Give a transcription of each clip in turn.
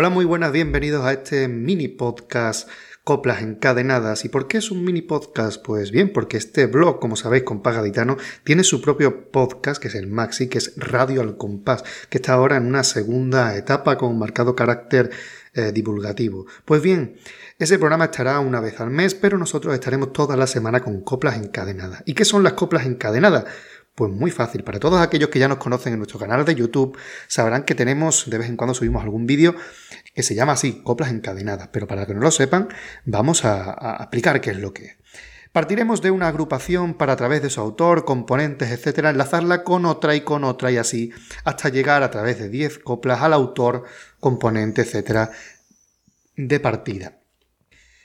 Hola, muy buenas, bienvenidos a este mini podcast Coplas Encadenadas. ¿Y por qué es un mini podcast? Pues bien, porque este blog, como sabéis, con Pagaditano, tiene su propio podcast, que es el Maxi, que es Radio al Compás, que está ahora en una segunda etapa con marcado carácter eh, divulgativo. Pues bien, ese programa estará una vez al mes, pero nosotros estaremos toda la semana con coplas encadenadas. ¿Y qué son las coplas encadenadas? Pues muy fácil. Para todos aquellos que ya nos conocen en nuestro canal de YouTube, sabrán que tenemos, de vez en cuando subimos algún vídeo que se llama así, coplas encadenadas. Pero para que no lo sepan, vamos a, explicar qué es lo que es. Partiremos de una agrupación para a través de su autor, componentes, etcétera, enlazarla con otra y con otra y así hasta llegar a través de 10 coplas al autor, componente, etcétera, de partida.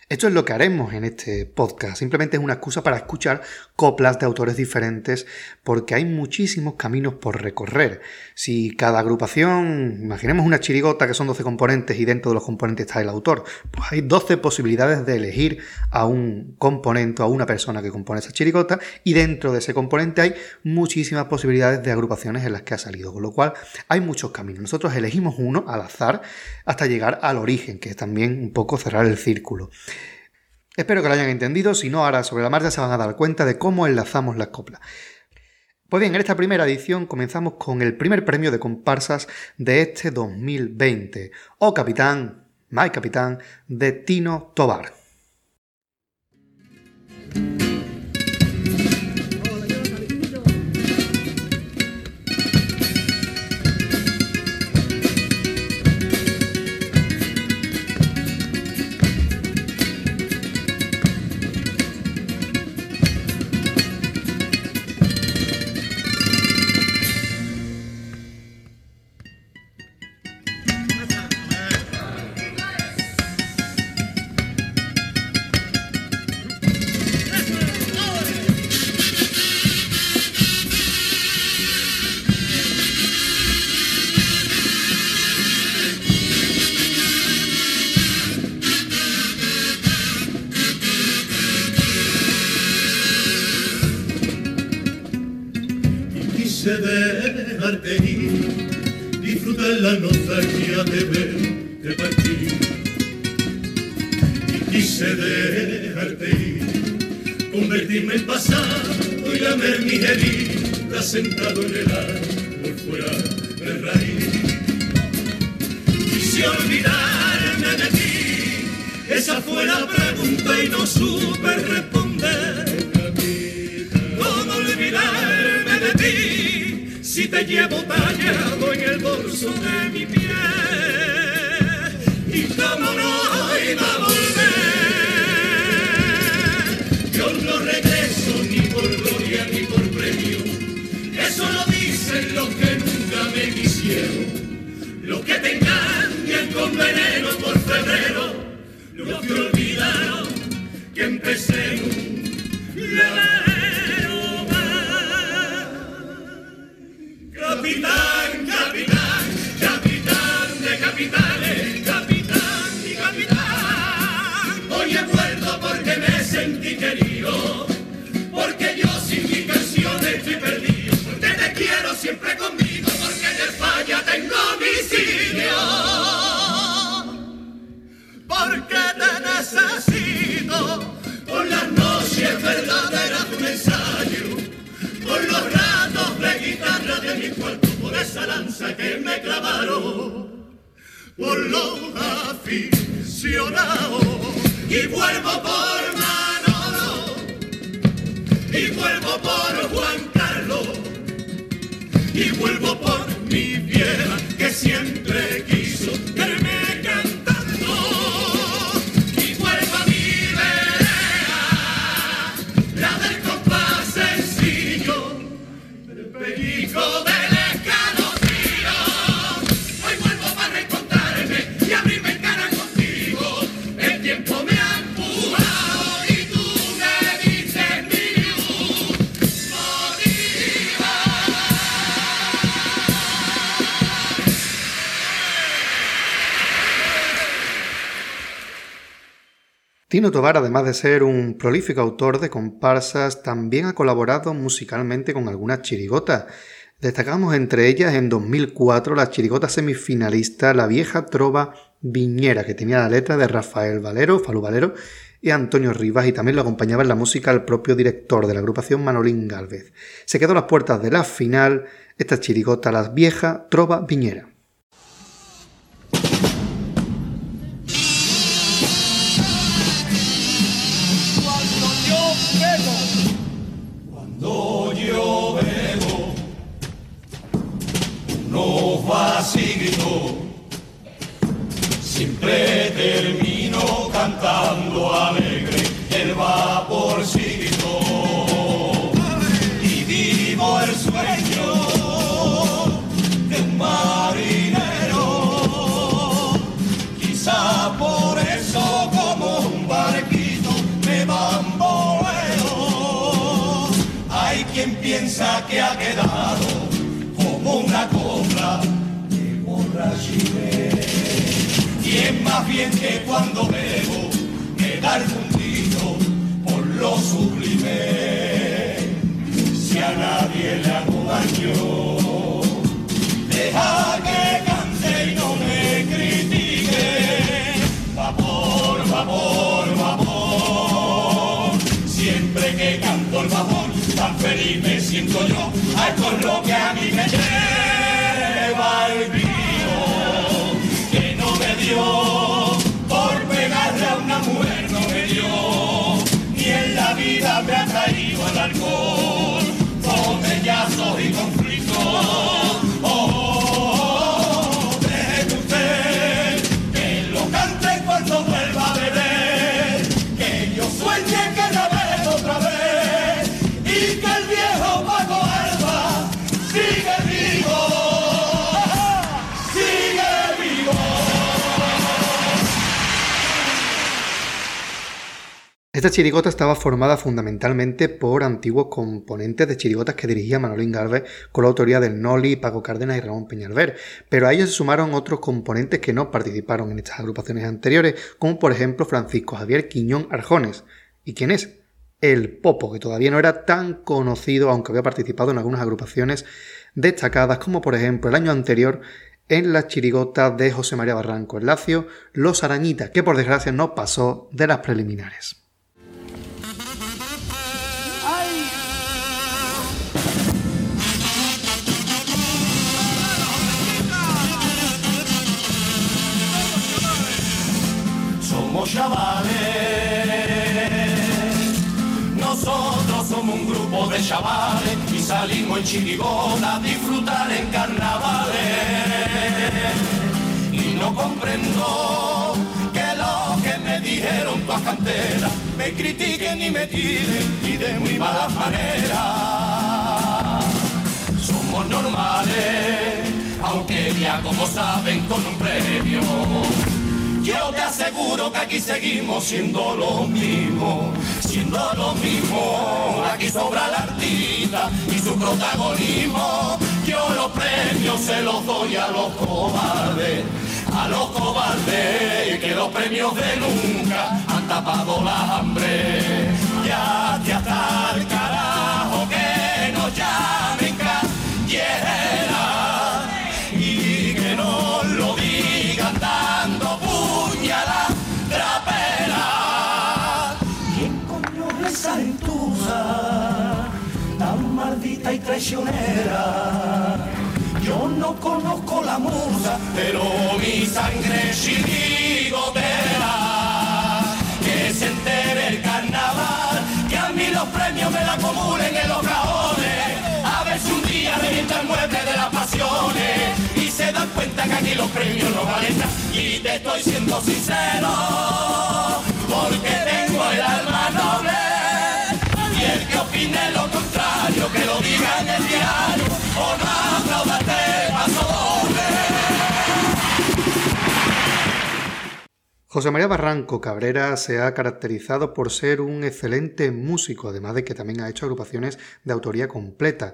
Esto es lo que haremos en este podcast. Simplemente es una excusa para escuchar coplas de autores diferentes porque hay muchísimos caminos por recorrer. Si cada agrupación, imaginemos una chirigota que son 12 componentes y dentro de los componentes está el autor, pues hay 12 posibilidades de elegir a un componente, a una persona que compone esa chirigota y dentro de ese componente hay muchísimas posibilidades de agrupaciones en las que ha salido. Con lo cual hay muchos caminos. Nosotros elegimos uno al azar hasta llegar al origen, que es también un poco cerrar el círculo. Espero que lo hayan entendido, si no, ahora sobre la marcha se van a dar cuenta de cómo enlazamos las coplas. Pues bien, en esta primera edición comenzamos con el primer premio de comparsas de este 2020, O Capitán, My Capitán, de Tino Tobar. Quise dejarte ir, disfrutar la nostalgia de verte partir. Y quise dejarte ir, convertirme en pasado y lamer mi herida sentado en el árbol fuera del raíz. Quise olvidarme de ti, esa fue la pregunta y no supe responder. Te llevo tallado en el bolso de mi piel? Y cómo no iba a volver. Yo no regreso ni por gloria ni por premio. Eso lo dicen los que nunca me quisieron. Los que te engañan con veneno por febrero. Los que olvidaron que empecé un siempre conmigo, porque en falla tengo mi sitio. Porque te necesito por las noches verdaderas de un ensayo, por los ratos de guitarra de mi cuerpo, por esa lanza que me clavaron, por los aficionados. Y vuelvo por Manolo, y vuelvo por Juan y vuelvo por mi vieja que siempre Tino Tobar, además de ser un prolífico autor de comparsas, también ha colaborado musicalmente con algunas chirigotas. Destacamos entre ellas en 2004 la chirigota semifinalista La vieja trova Viñera, que tenía la letra de Rafael Valero, Falú Valero, y Antonio Rivas, y también lo acompañaba en la música el propio director de la agrupación Manolín Galvez. Se quedó a las puertas de la final esta chirigota Las Viejas Trova Viñera. No vacío, siempre termino Es más bien que cuando bebo me da el puntito por lo sublime. Si a nadie le hago daño, deja que cante y no me critique. Vapor, vapor, vapor. Siempre que canto el vapor, tan feliz me siento yo. A esto es lo que botellazos y Esta chirigota estaba formada fundamentalmente por antiguos componentes de chirigotas que dirigía Manolín Galvez con la autoría del Noli, Paco Cárdenas y Ramón Peñalver, pero a ellos se sumaron otros componentes que no participaron en estas agrupaciones anteriores, como por ejemplo Francisco Javier Quiñón Arjones. ¿Y quién es? El Popo, que todavía no era tan conocido, aunque había participado en algunas agrupaciones destacadas, como por ejemplo el año anterior en la chirigota de José María Barranco en Lacio, Los Arañitas, que por desgracia no pasó de las preliminares. Chavales. Nosotros somos un grupo de chavales y salimos en chirigona a disfrutar en carnavales. Y no comprendo que los que me dijeron todas canteras me critiquen y me tiren y de muy malas maneras. Somos normales, aunque ya como saben con un premio. Yo te aseguro que aquí seguimos siendo lo mismo, siendo lo mismo. Aquí sobra la artista y su protagonismo. Yo los premios se los doy a los cobardes, a los cobardes, que los premios de nunca han tapado la hambre. Ya te hasta y traicionera? Yo no conozco la musa, pero mi sangre chirigotera. Que se entere el carnaval, que a mí los premios me la acumulen en los cajones. A ver si un día revienta el mueble de las pasiones y se dan cuenta que aquí los premios no valen nada. Y te estoy siendo sincero, José María Barranco Cabrera se ha caracterizado por ser un excelente músico, además de que también ha hecho agrupaciones de autoría completa.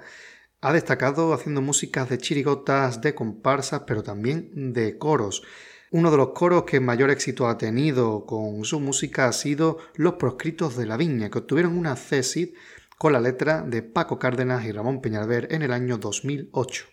Ha destacado haciendo músicas de chirigotas, de comparsas, pero también de coros. Uno de los coros que mayor éxito ha tenido con su música ha sido Los Proscritos de la Viña, que obtuvieron una cesid con la letra de Paco Cárdenas y Ramón Peñalver en el año 2008.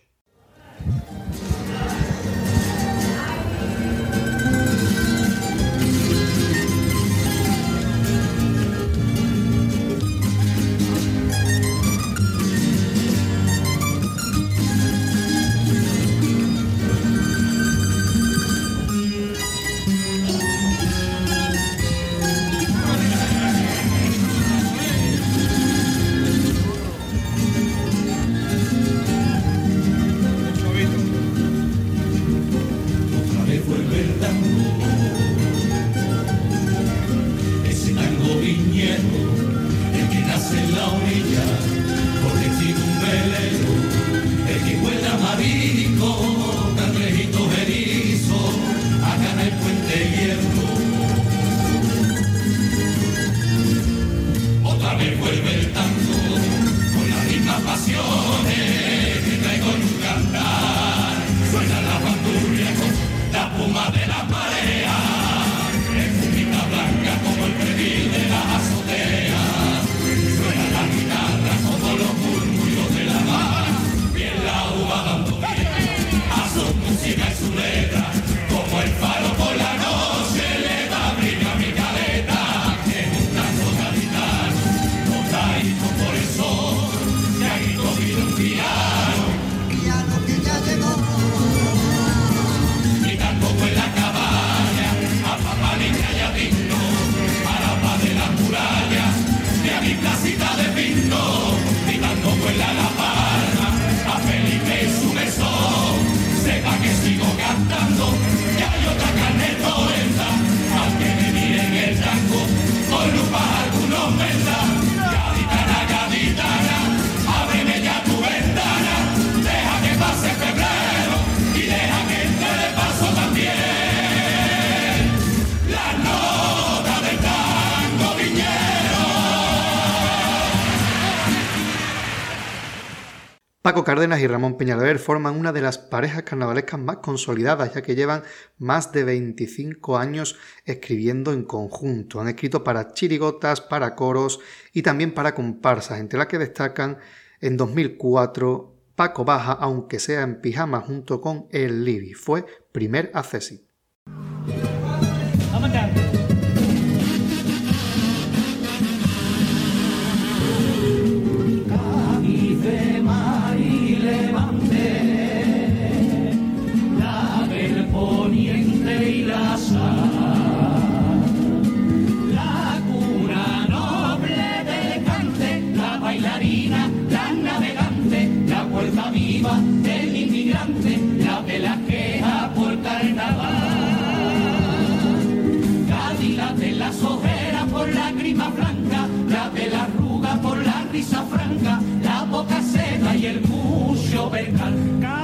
Paco Cárdenas y Ramón Peñalver forman una de las parejas carnavalescas más consolidadas, ya que llevan más de 25 años escribiendo en conjunto. Han escrito para chirigotas, para coros y también para comparsas, entre las que destacan en 2004 Paco Baja, aunque sea en pijama junto con El Libi. Fue primer accesi.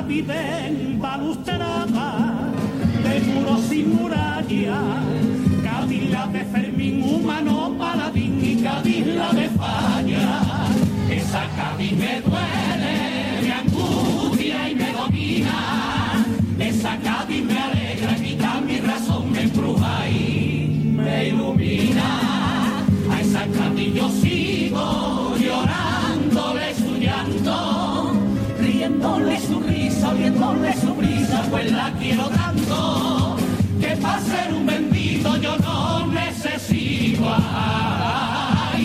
Viven balustrada de muros y muralla, Cádila de Fermín humano, paladín y Cádila de falla. Esa Cádiz me duele, me angustia y me domina. Esa Cádiz me alegra, yo sigo llorándole su llanto, riéndole su oliéndole su brisa, pues la quiero tanto, que para ser un bendito yo no necesito ay,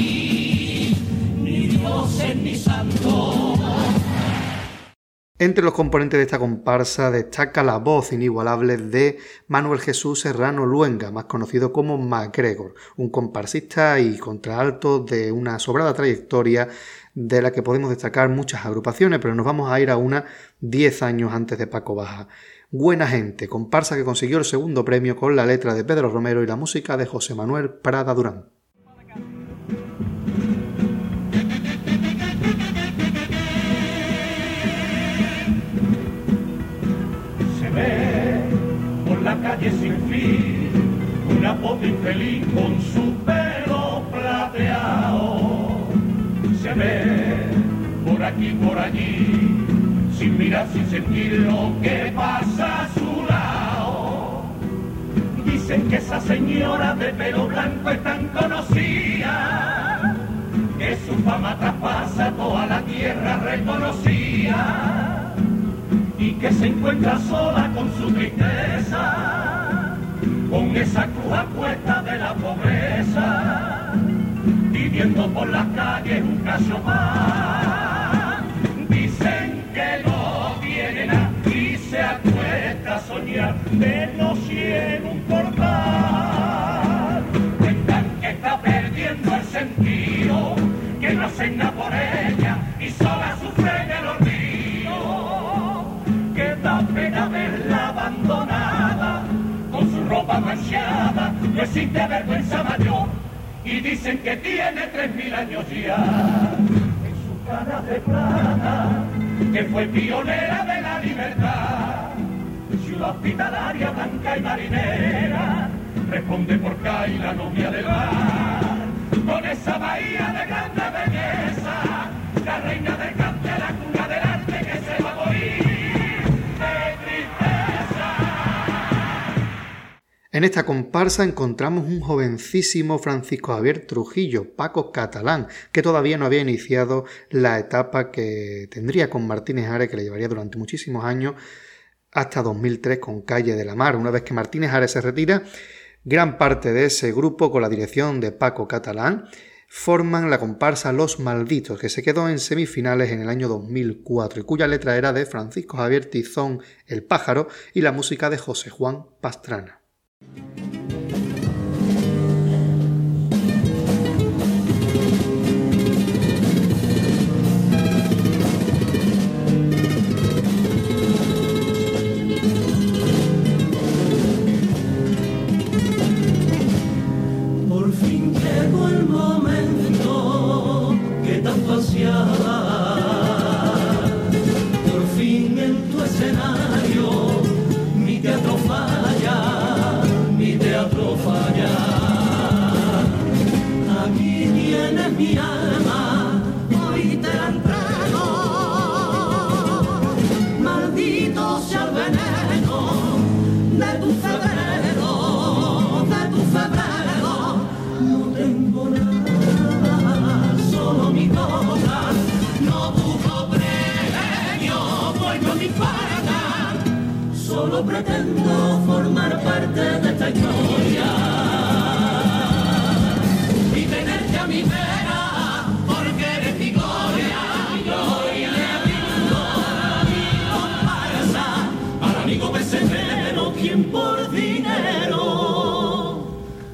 ni dioses ni santo. Entre los componentes de esta comparsa destaca la voz inigualable de Manuel Jesús Serrano Luenga, más conocido como MacGregor, un comparsista y contraalto de una sobrada trayectoria de la que podemos destacar muchas agrupaciones, pero nos vamos a ir a una 10 años antes de Paco Baja. Buena gente, comparsa que consiguió el segundo premio con la letra de Pedro Romero y la música de José Manuel Prada Durán. Sin fin una pobre infeliz con su pelo plateado se ve por aquí, por allí, sin mirar, sin sentir lo que pasa a su lado. Dicen que esa señora de pelo blanco es tan conocida, que su fama traspasa toda la tierra reconocida, y que se encuentra sola con su tristeza, con esa cruz apuesta de la pobreza viviendo por las calles un caso más. Dicen que no vienen aquí, se acuesta a soñar de noche en un portal. Cuentan que está perdiendo el sentido, que no hacen nada por ella ropa manchada, no existe vergüenza mayor y dicen que tiene tres mil años ya. En su cara de plata, que fue pionera de la libertad, ciudad hospitalaria, blanca y marinera, responde por la novia del mar, con esa bahía de grande belleza, la reina del cante, la cuna del arte que se va a morir. En esta comparsa encontramos un jovencísimo Francisco Javier Trujillo, Paco Catalán, que todavía no había iniciado la etapa que tendría con Martínez Ares, que le llevaría durante muchísimos años hasta 2003 con Calle de la Mar. Una vez que Martínez Ares se retira, gran parte de ese grupo, con la dirección de Paco Catalán, forman la comparsa Los Malditos, que se quedó en semifinales en el año 2004 y cuya letra era de Francisco Javier Tizón El Pájaro y la música de José Juan Pastrana. Pretendo formar parte de esta historia y tenerte a mi vera porque eres mi gloria, mi gloria, gloria, mi comparsa, al amigo pesetero quien por dinero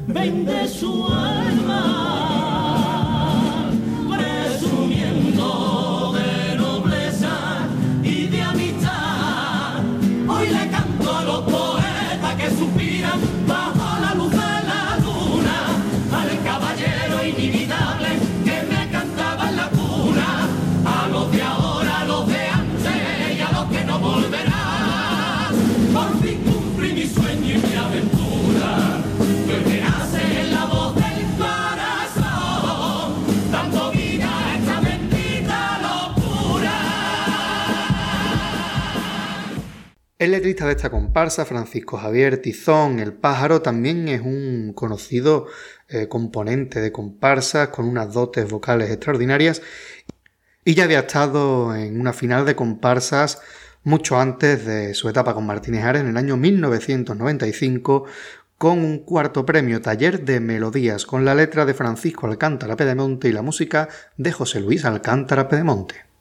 vende su alma. El letrista de esta comparsa, Francisco Javier Tizón, el pájaro, también es un conocido eh, componente de comparsas con unas dotes vocales extraordinarias y ya había estado en una final de comparsas mucho antes de su etapa con Martínez Ares en el año 1995 con un cuarto premio Taller de Melodías con la letra de Francisco Alcántara Pedemonte y la música de José Luis Alcántara Pedemonte.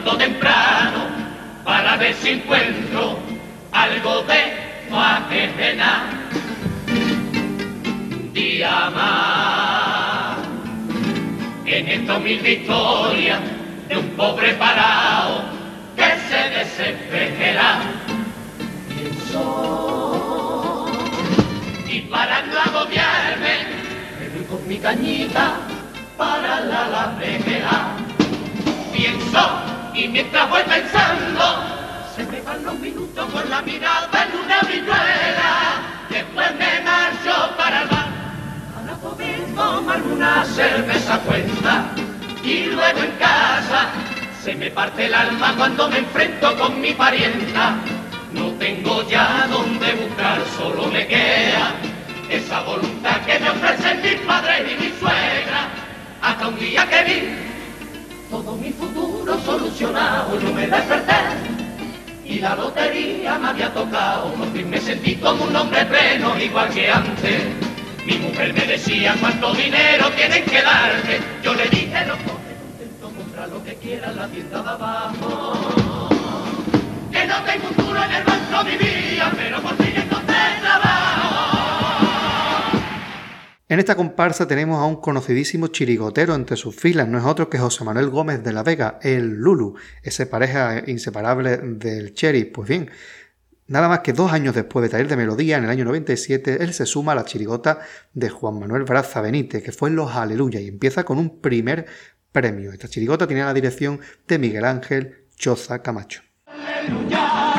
Levanto temprano para ver si encuentro algo de faena. Día más. En esta humilde historia de un pobre parado que se desespera. Pienso y para no agobiarme me voy con mi cañita para la lavejera. Pienso y mientras voy pensando se me van los minutos con la mirada en una viñuela. Después me marcho para el bar para poder tomarme una cerveza cuenta y luego en casa se me parte el alma cuando me enfrento con mi parienta. No tengo ya donde buscar, solo me queda esa voluntad que me ofrecen mis padres yo me desperté y la lotería me había tocado. Por fin me sentí como un hombre pleno, igual que antes. Mi mujer me decía cuánto dinero tienen que darte. Yo le dije, no coge contento, compra lo que quieras, la tienda de abajo. Que no tengo futuro en el banco vivía, pero por fin En esta comparsa tenemos a un conocidísimo chirigotero entre sus filas, no es otro que José Manuel Gómez de la Vega, el Lulu, ese pareja inseparable del Cherry. Pues bien, nada más que dos años después de Taller de Melodía, en el año 97, él se suma a la chirigota de Juan Manuel Braza Benítez, que fue en Los Aleluya, y empieza con un primer premio. Esta chirigota tenía la dirección de Miguel Ángel Choza Camacho. con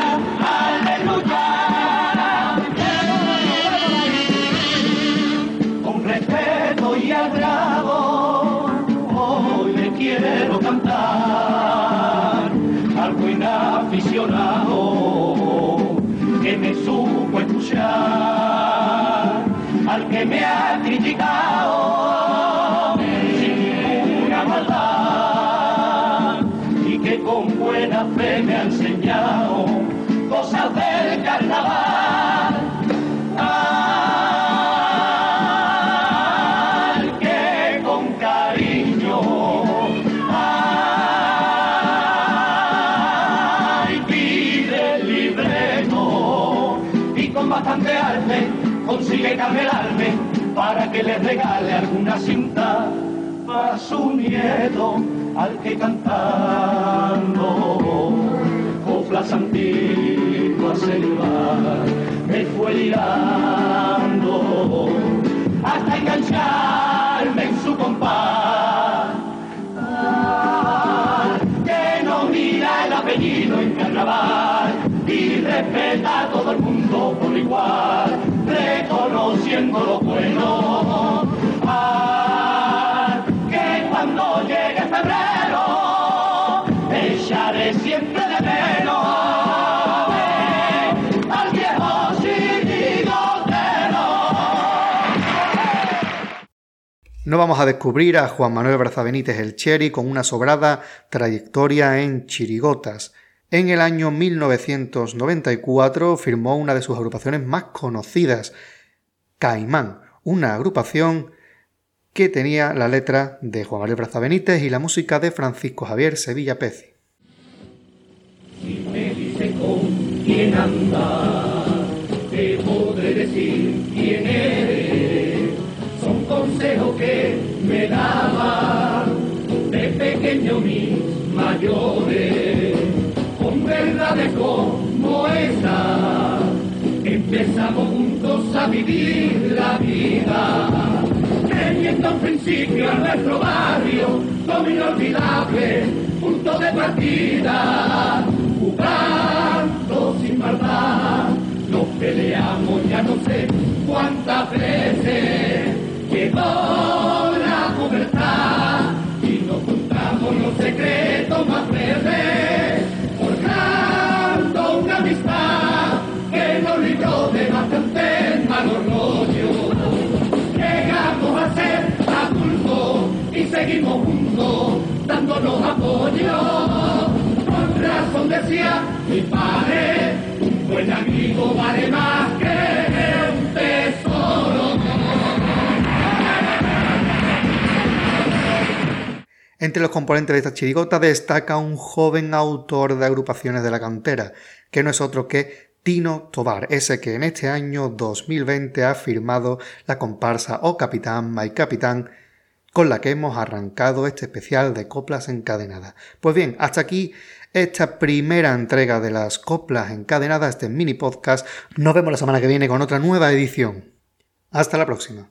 sin ninguna maldad y que con buena fe me ha enseñado cosas del carnaval. Al que con cariño ay, pide el libreto y con bastante arte consigue camelarme para que le regale alguna cinta a su nieto al que cantando coplas antiguas el mar me fue liando hasta engancharme en su compás. Que no mira el apellido en carnaval y respeta a todo el mundo por igual, bueno. Ah, que cuando llegue febrero, echaré siempre de al viejo. No vamos a descubrir a Juan Manuel Braza Benítez el Cheri con una sobrada trayectoria en chirigotas. En el año 1994 firmó una de sus agrupaciones más conocidas, Caimán, una agrupación que tenía la letra de Juan Manuel Benítez y la música de Francisco Javier Sevilla Pezi. Si me dice con quién anda, te podré decir quién eres. Son consejos que me daban de pequeño mis mayores, con verdades como esa. Empezamos a vivir la vida, teniendo un principio a nuestro barrio como inolvidable punto de partida jugando sin maldad. Nos peleamos ya no sé cuántas veces. Quedó malos rollos. Llegamos a ser adultos y seguimos juntos dándonos apoyo razón decía mi padre, un buen amigo vale más que un tesoro. Entre los componentes de esta chirigota destaca un joven autor de agrupaciones de la cantera, que no es otro que Tino Tobar, ese que en este año 2020 ha firmado la comparsa O Capitán, My Capitán, con la que hemos arrancado este especial de coplas encadenadas. Pues bien, hasta aquí esta primera entrega de las coplas encadenadas, este mini podcast. Nos vemos la semana que viene con otra nueva edición. Hasta la próxima.